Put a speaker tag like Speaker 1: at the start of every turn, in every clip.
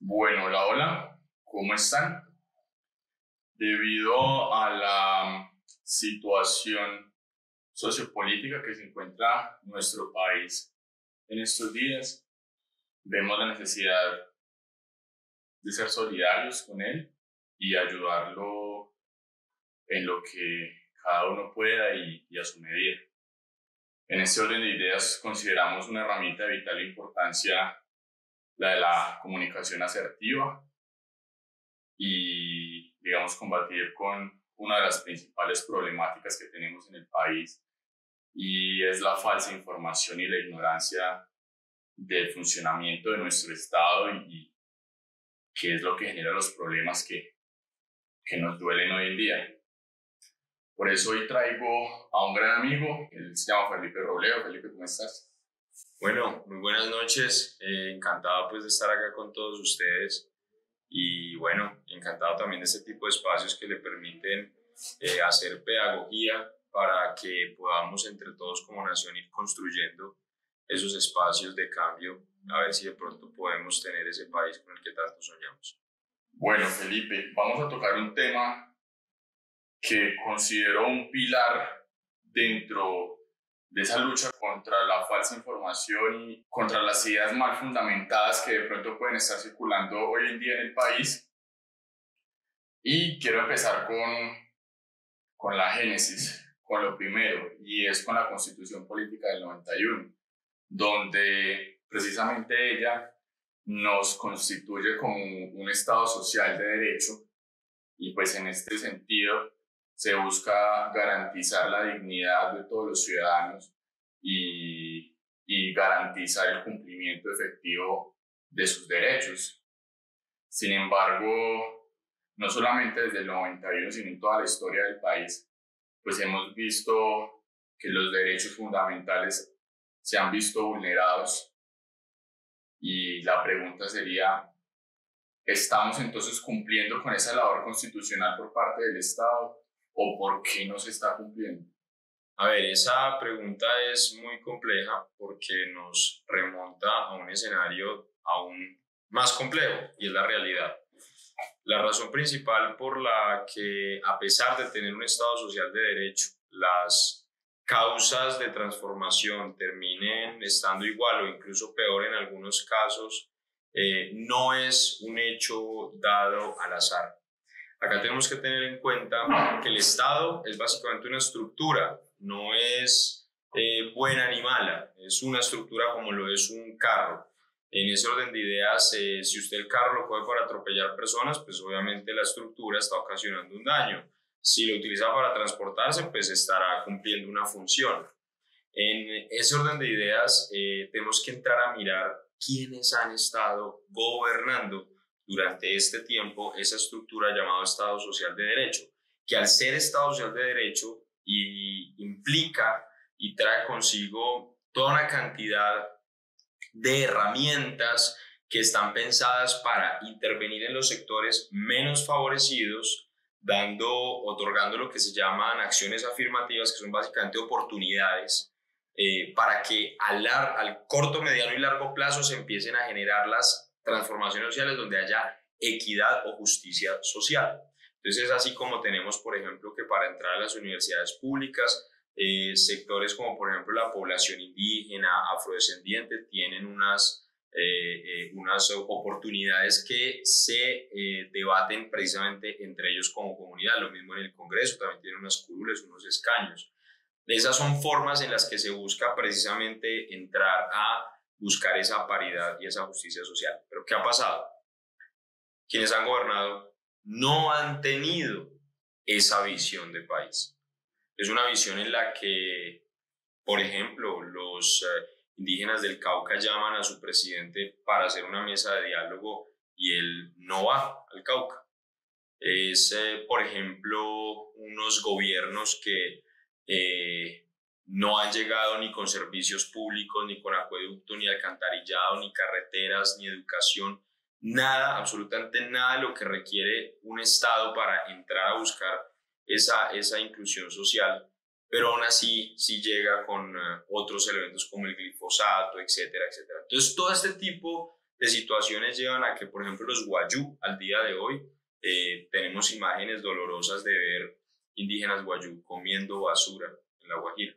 Speaker 1: Bueno, hola, hola, ¿cómo están? Debido a la situación sociopolítica que se encuentra nuestro país en estos días, vemos la necesidad de ser solidarios con él y ayudarlo en lo que cada uno pueda y, y a su medida. En este orden de ideas consideramos una herramienta de vital importancia la de la comunicación asertiva y, digamos, combatir con una de las principales problemáticas que tenemos en el país y es la falsa información y la ignorancia del funcionamiento de nuestro Estado y, qué es lo que genera los problemas que, que nos duelen hoy en día. Por eso hoy traigo a un gran amigo, él se llama Felipe Robledo. Felipe, ¿cómo estás?
Speaker 2: Bueno, muy buenas noches. Eh, encantado pues de estar acá con todos ustedes y bueno, encantado también de este tipo de espacios que le permiten eh, hacer pedagogía para que podamos entre todos como nación ir construyendo esos espacios de cambio, a ver si de pronto podemos tener ese país con el que tanto soñamos.
Speaker 1: Bueno, Felipe, vamos a tocar un tema que considero un pilar dentro de esa lucha contra la falsa información y contra las ideas mal fundamentadas que de pronto pueden estar circulando hoy en día en el país. Y quiero empezar con, con la génesis, con lo primero, y es con la Constitución Política del 91, donde precisamente ella nos constituye como un Estado social de derecho y pues en este sentido se busca garantizar la dignidad de todos los ciudadanos y, y garantizar el cumplimiento efectivo de sus derechos. Sin embargo, no solamente desde el 91, sino en toda la historia del país, pues hemos visto que los derechos fundamentales se han visto vulnerados y la pregunta sería, ¿estamos entonces cumpliendo con esa labor constitucional por parte del Estado? O por qué no se está cumpliendo?
Speaker 2: A ver, esa pregunta es muy compleja porque nos remonta a un escenario aún más complejo y es la realidad. La razón principal por la que, a pesar de tener un Estado social de derecho, las causas de transformación terminen estando igual o incluso peor en algunos casos, eh, no es un hecho dado al azar. Acá tenemos que tener en cuenta que el Estado es básicamente una estructura, no es eh, buena ni mala, es una estructura como lo es un carro. En ese orden de ideas, eh, si usted el carro lo coge para atropellar personas, pues obviamente la estructura está ocasionando un daño. Si lo utiliza para transportarse, pues estará cumpliendo una función. En ese orden de ideas, eh, tenemos que entrar a mirar quiénes han estado gobernando durante este tiempo esa estructura llamada Estado Social de Derecho, que al ser Estado Social de Derecho y implica y trae consigo toda una cantidad de herramientas que están pensadas para intervenir en los sectores menos favorecidos, dando, otorgando lo que se llaman acciones afirmativas, que son básicamente oportunidades eh, para que al, al corto, mediano y largo plazo se empiecen a generar las transformaciones sociales donde haya equidad o justicia social. Entonces es así como tenemos, por ejemplo, que para entrar a las universidades públicas, eh, sectores como por ejemplo la población indígena, afrodescendiente, tienen unas, eh, eh, unas oportunidades que se debaten precisamente entre ellos como comunidad. Lo mismo en el Congreso, también tienen unas curules, unos escaños. Esas son formas en las que se busca precisamente entrar a buscar esa paridad y esa justicia social. Pero ¿qué ha pasado? Quienes han gobernado no han tenido esa visión de país. Es una visión en la que, por ejemplo, los eh, indígenas del Cauca llaman a su presidente para hacer una mesa de diálogo y él no va al Cauca. Es, eh, por ejemplo, unos gobiernos que eh, no han llegado ni con servicios públicos, ni con acueducto, ni alcantarillado, ni carreteras, ni educación, nada, absolutamente nada de lo que requiere un Estado para entrar a buscar esa, esa inclusión social, pero aún así sí llega con eh, otros elementos como el glifosato, etcétera, etcétera. Entonces, todo este tipo de situaciones llevan a que, por ejemplo, los guayú al día de hoy, eh, tenemos imágenes dolorosas de ver indígenas guayú comiendo basura en la Guajira.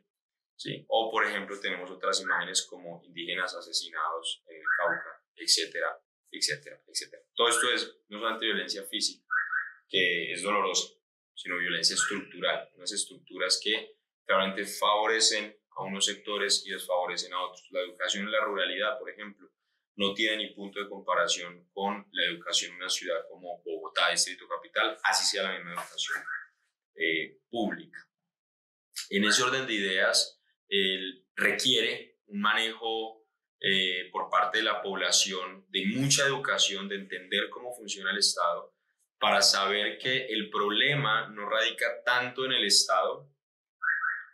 Speaker 2: ¿Sí? O, por ejemplo, tenemos otras imágenes como indígenas asesinados en el Cauca, etcétera, etcétera, etcétera. Todo esto es no solamente violencia física, que es dolorosa, sino violencia estructural, unas estructuras que claramente favorecen a unos sectores y desfavorecen a otros. La educación en la ruralidad, por ejemplo, no tiene ni punto de comparación con la educación en una ciudad como Bogotá, Distrito Capital, así sea la misma educación eh, pública. En ese orden de ideas, requiere un manejo eh, por parte de la población de mucha educación, de entender cómo funciona el Estado, para saber que el problema no radica tanto en el Estado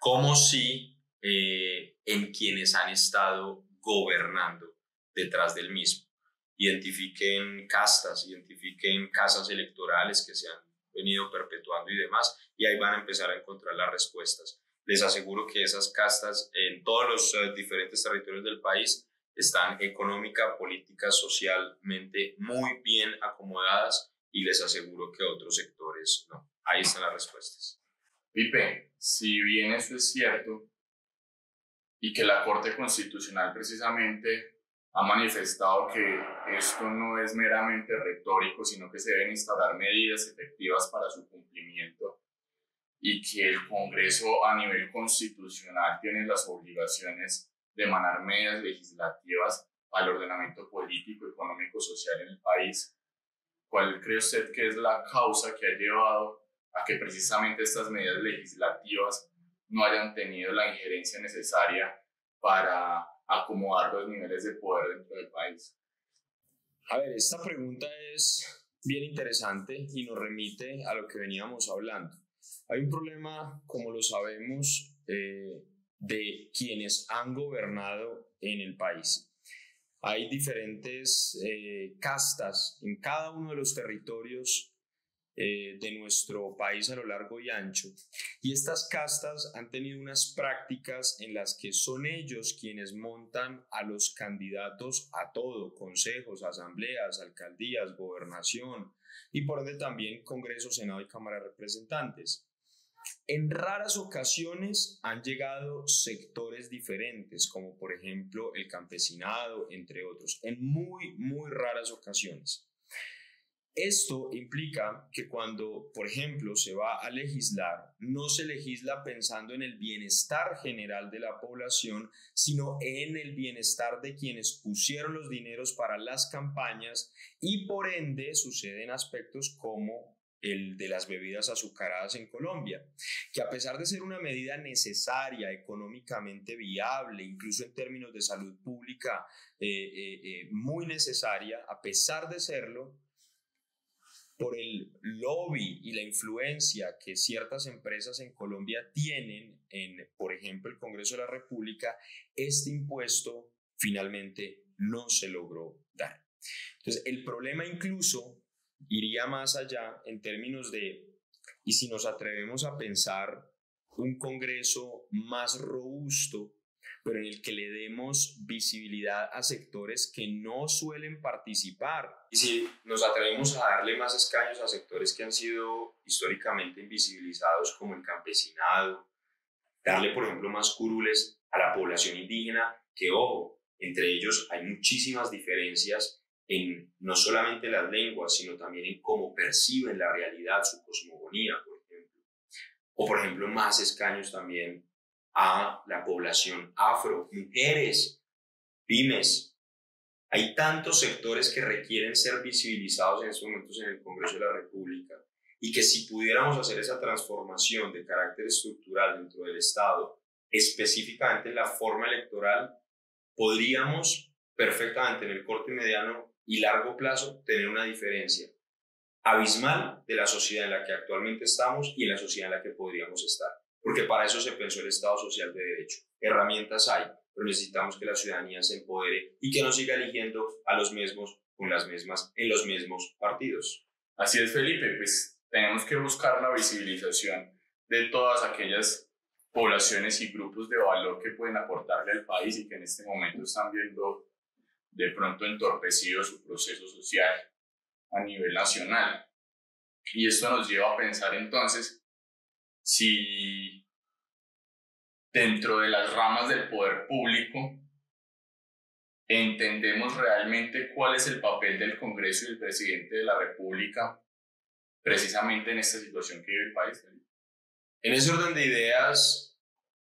Speaker 2: como si eh, en quienes han estado gobernando detrás del mismo. Identifiquen castas, identifiquen casas electorales que se han venido perpetuando y demás, y ahí van a empezar a encontrar las respuestas. Les aseguro que esas castas en todos los eh, diferentes territorios del país están económica, política, socialmente muy bien acomodadas y les aseguro que otros sectores no. Ahí están las respuestas.
Speaker 1: Pipe, si bien eso es cierto y que la Corte Constitucional precisamente ha manifestado que esto no es meramente retórico, sino que se deben instaurar medidas efectivas para su cumplimiento y que el Congreso a nivel constitucional tiene las obligaciones de emanar medidas legislativas al ordenamiento político, económico, social en el país. ¿Cuál cree usted que es la causa que ha llevado a que precisamente estas medidas legislativas no hayan tenido la injerencia necesaria para acomodar los niveles de poder dentro del país?
Speaker 2: A ver, esta pregunta es bien interesante y nos remite a lo que veníamos hablando. Hay un problema, como lo sabemos, eh, de quienes han gobernado en el país. Hay diferentes eh, castas en cada uno de los territorios eh, de nuestro país a lo largo y ancho. Y estas castas han tenido unas prácticas en las que son ellos quienes montan a los candidatos a todo, consejos, asambleas, alcaldías, gobernación y por ende también Congreso, Senado y Cámara de Representantes. En raras ocasiones han llegado sectores diferentes, como por ejemplo el campesinado, entre otros, en muy, muy raras ocasiones. Esto implica que cuando, por ejemplo, se va a legislar, no se legisla pensando en el bienestar general de la población, sino en el bienestar de quienes pusieron los dineros para las campañas y por ende suceden aspectos como el de las bebidas azucaradas en Colombia, que a pesar de ser una medida necesaria, económicamente viable, incluso en términos de salud pública eh, eh, eh, muy necesaria, a pesar de serlo, por el lobby y la influencia que ciertas empresas en Colombia tienen en, por ejemplo, el Congreso de la República, este impuesto finalmente no se logró dar. Entonces, el problema incluso iría más allá en términos de, y si nos atrevemos a pensar un Congreso más robusto, pero en el que le demos visibilidad a sectores que no suelen participar. Y si nos atrevemos a darle más escaños a sectores que han sido históricamente invisibilizados, como el campesinado, darle, por ejemplo, más curules a la población indígena, que, ojo, entre ellos hay muchísimas diferencias en no solamente las lenguas, sino también en cómo perciben la realidad, su cosmogonía, por ejemplo. O, por ejemplo, más escaños también a la población afro, mujeres, pymes. Hay tantos sectores que requieren ser visibilizados en estos momentos en el Congreso de la República y que si pudiéramos hacer esa transformación de carácter estructural dentro del Estado, específicamente en la forma electoral, podríamos perfectamente en el corto y mediano y largo plazo tener una diferencia abismal de la sociedad en la que actualmente estamos y en la sociedad en la que podríamos estar porque para eso se pensó el Estado Social de Derecho. Herramientas hay, pero necesitamos que la ciudadanía se empodere y que no siga eligiendo a los mismos con las mismas en los mismos partidos.
Speaker 1: Así es, Felipe, pues tenemos que buscar la visibilización de todas aquellas poblaciones y grupos de valor que pueden aportarle al país y que en este momento están viendo de pronto entorpecido su proceso social a nivel nacional. Y esto nos lleva a pensar entonces si dentro de las ramas del poder público entendemos realmente cuál es el papel del Congreso y del presidente de la República precisamente en esta situación que vive el país.
Speaker 2: En ese orden de ideas,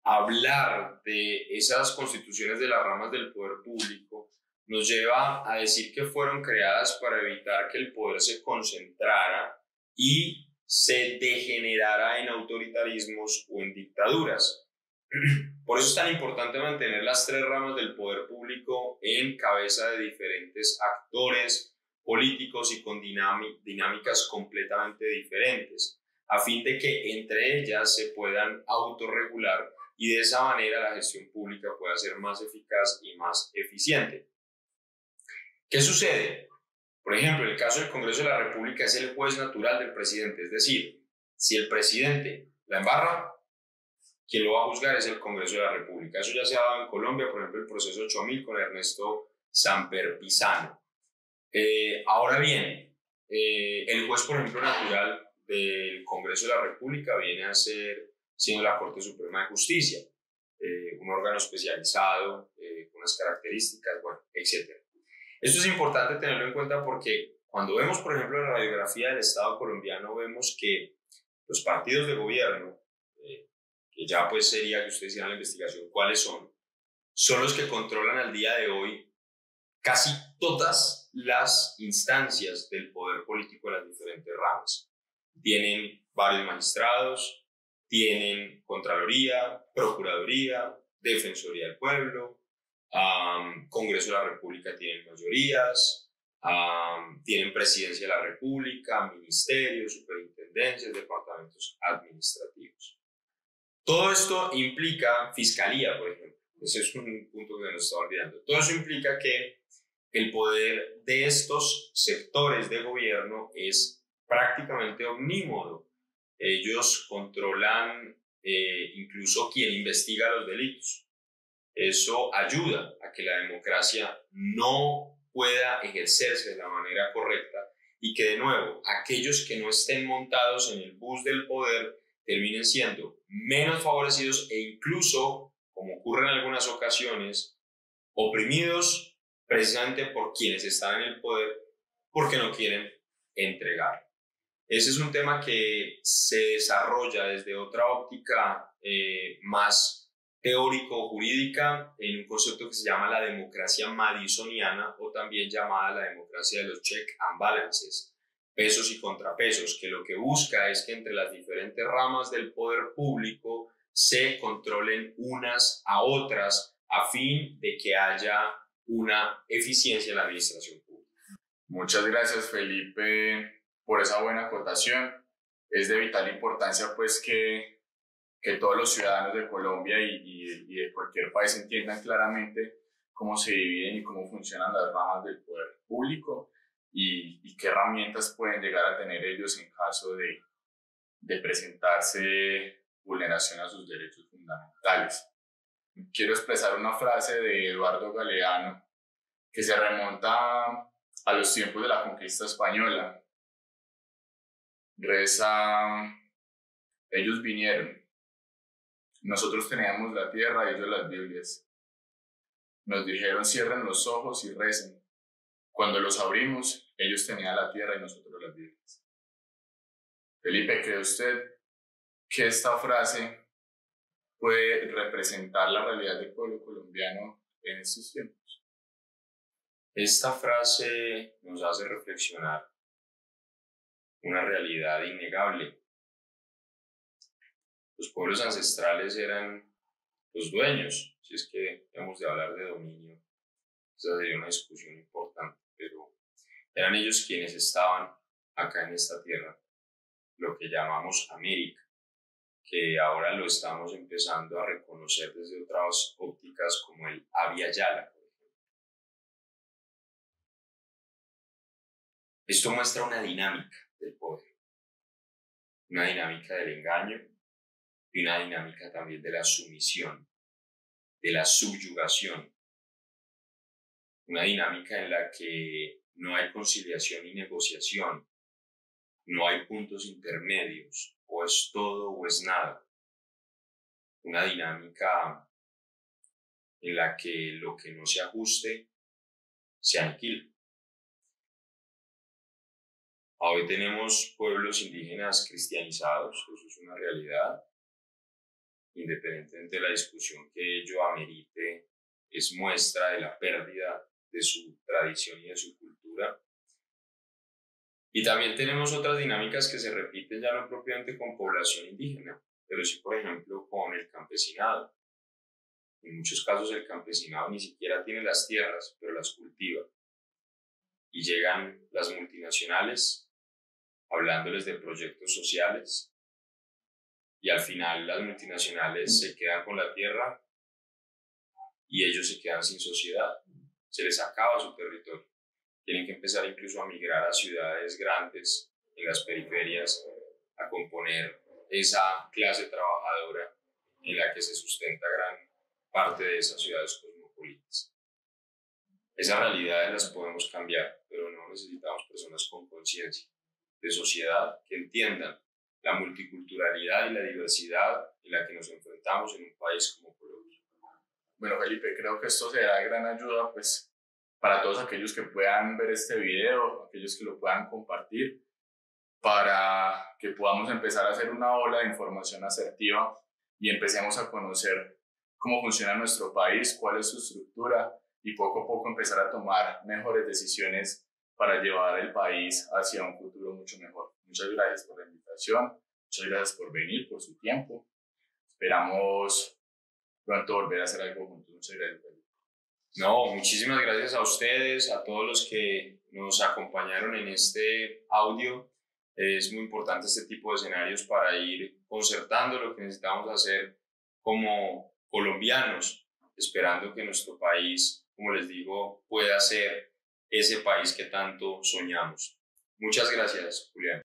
Speaker 2: hablar de esas constituciones de las ramas del poder público nos lleva a decir que fueron creadas para evitar que el poder se concentrara y se degenerara en autoritarismos o en dictaduras. Por eso es tan importante mantener las tres ramas del poder público en cabeza de diferentes actores políticos y con dinámicas completamente diferentes, a fin de que entre ellas se puedan autorregular y de esa manera la gestión pública pueda ser más eficaz y más eficiente. ¿Qué sucede? Por ejemplo, el caso del Congreso de la República es el juez natural del presidente, es decir, si el presidente la embarra, quien lo va a juzgar es el Congreso de la República. Eso ya se ha dado en Colombia, por ejemplo, el proceso 8000 con Ernesto Samper Pisano. Eh, ahora bien, eh, el juez, por ejemplo, natural del Congreso de la República viene a ser siendo la Corte Suprema de Justicia, eh, un órgano especializado, con unas características, bueno, etc. Esto es importante tenerlo en cuenta porque cuando vemos, por ejemplo, la radiografía del Estado colombiano, vemos que los partidos de gobierno que ya pues sería que ustedes hicieran la investigación, cuáles son, son los que controlan al día de hoy casi todas las instancias del poder político de las diferentes ramas. Tienen varios magistrados, tienen Contraloría, Procuraduría, Defensoría del Pueblo, Congreso de la República tienen mayorías, tienen Presidencia de la República, ministerios, superintendencias, departamentos administrativos. Todo esto implica fiscalía, por ejemplo. Ese es un punto que nos está olvidando. Todo eso implica que el poder de estos sectores de gobierno es prácticamente omnímodo. Ellos controlan eh, incluso quien investiga los delitos. Eso ayuda a que la democracia no pueda ejercerse de la manera correcta y que de nuevo aquellos que no estén montados en el bus del poder terminen siendo menos favorecidos e incluso, como ocurre en algunas ocasiones, oprimidos precisamente por quienes están en el poder porque no quieren entregar. Ese es un tema que se desarrolla desde otra óptica eh, más teórico-jurídica en un concepto que se llama la democracia madisoniana o también llamada la democracia de los check and balances pesos y contrapesos, que lo que busca es que entre las diferentes ramas del poder público se controlen unas a otras a fin de que haya una eficiencia en la administración pública.
Speaker 1: Muchas gracias Felipe por esa buena acotación. Es de vital importancia pues que, que todos los ciudadanos de Colombia y, y de cualquier país entiendan claramente cómo se dividen y cómo funcionan las ramas del poder público y, qué herramientas pueden llegar a tener ellos en caso de, de presentarse vulneración a sus derechos fundamentales. Quiero expresar una frase de Eduardo Galeano que se remonta a los tiempos de la conquista española. Reza, ellos vinieron, nosotros teníamos la tierra y ellos las Biblias. Nos dijeron cierren los ojos y recen. Cuando los abrimos, ellos tenían la tierra y nosotros las vidas. Felipe, ¿cree usted que esta frase puede representar la realidad del pueblo colombiano en estos tiempos?
Speaker 2: Esta frase nos hace reflexionar una realidad innegable. Los pueblos ancestrales eran los dueños, si es que hemos de hablar de dominio. Esa sería una discusión importante pero eran ellos quienes estaban acá en esta tierra, lo que llamamos América, que ahora lo estamos empezando a reconocer desde otras ópticas como el Avia Yala, Esto muestra una dinámica del poder, una dinámica del engaño y una dinámica también de la sumisión, de la subyugación, una dinámica en la que no hay conciliación y negociación, no hay puntos intermedios, o es todo o es nada. Una dinámica en la que lo que no se ajuste se aniquila. Hoy tenemos pueblos indígenas cristianizados, eso es una realidad, independientemente de la discusión que ello amerite, es muestra de la pérdida de su tradición y de su cultura. Y también tenemos otras dinámicas que se repiten ya no propiamente con población indígena, pero sí, por ejemplo, con el campesinado. En muchos casos el campesinado ni siquiera tiene las tierras, pero las cultiva. Y llegan las multinacionales hablándoles de proyectos sociales y al final las multinacionales se quedan con la tierra y ellos se quedan sin sociedad. Se les acaba su territorio. Tienen que empezar incluso a migrar a ciudades grandes en las periferias a componer esa clase trabajadora en la que se sustenta gran parte de esas ciudades cosmopolitas. Esas realidades las podemos cambiar, pero no necesitamos personas con conciencia de sociedad que entiendan la multiculturalidad y la diversidad en la que nos enfrentamos en un país como Colombia.
Speaker 1: Bueno, Felipe, creo que esto será de gran ayuda pues, para todos aquellos que puedan ver este video, aquellos que lo puedan compartir, para que podamos empezar a hacer una ola de información asertiva y empecemos a conocer cómo funciona nuestro país, cuál es su estructura y poco a poco empezar a tomar mejores decisiones para llevar el país hacia un futuro mucho mejor. Muchas gracias por la invitación, muchas gracias por venir, por su tiempo. Esperamos pronto volver a hacer algo juntos. Muchas gracias.
Speaker 2: No, muchísimas gracias a ustedes, a todos los que nos acompañaron en este audio. Es muy importante este tipo de escenarios para ir concertando lo que necesitamos hacer como colombianos, esperando que nuestro país, como les digo, pueda ser ese país que tanto soñamos. Muchas gracias, Julián.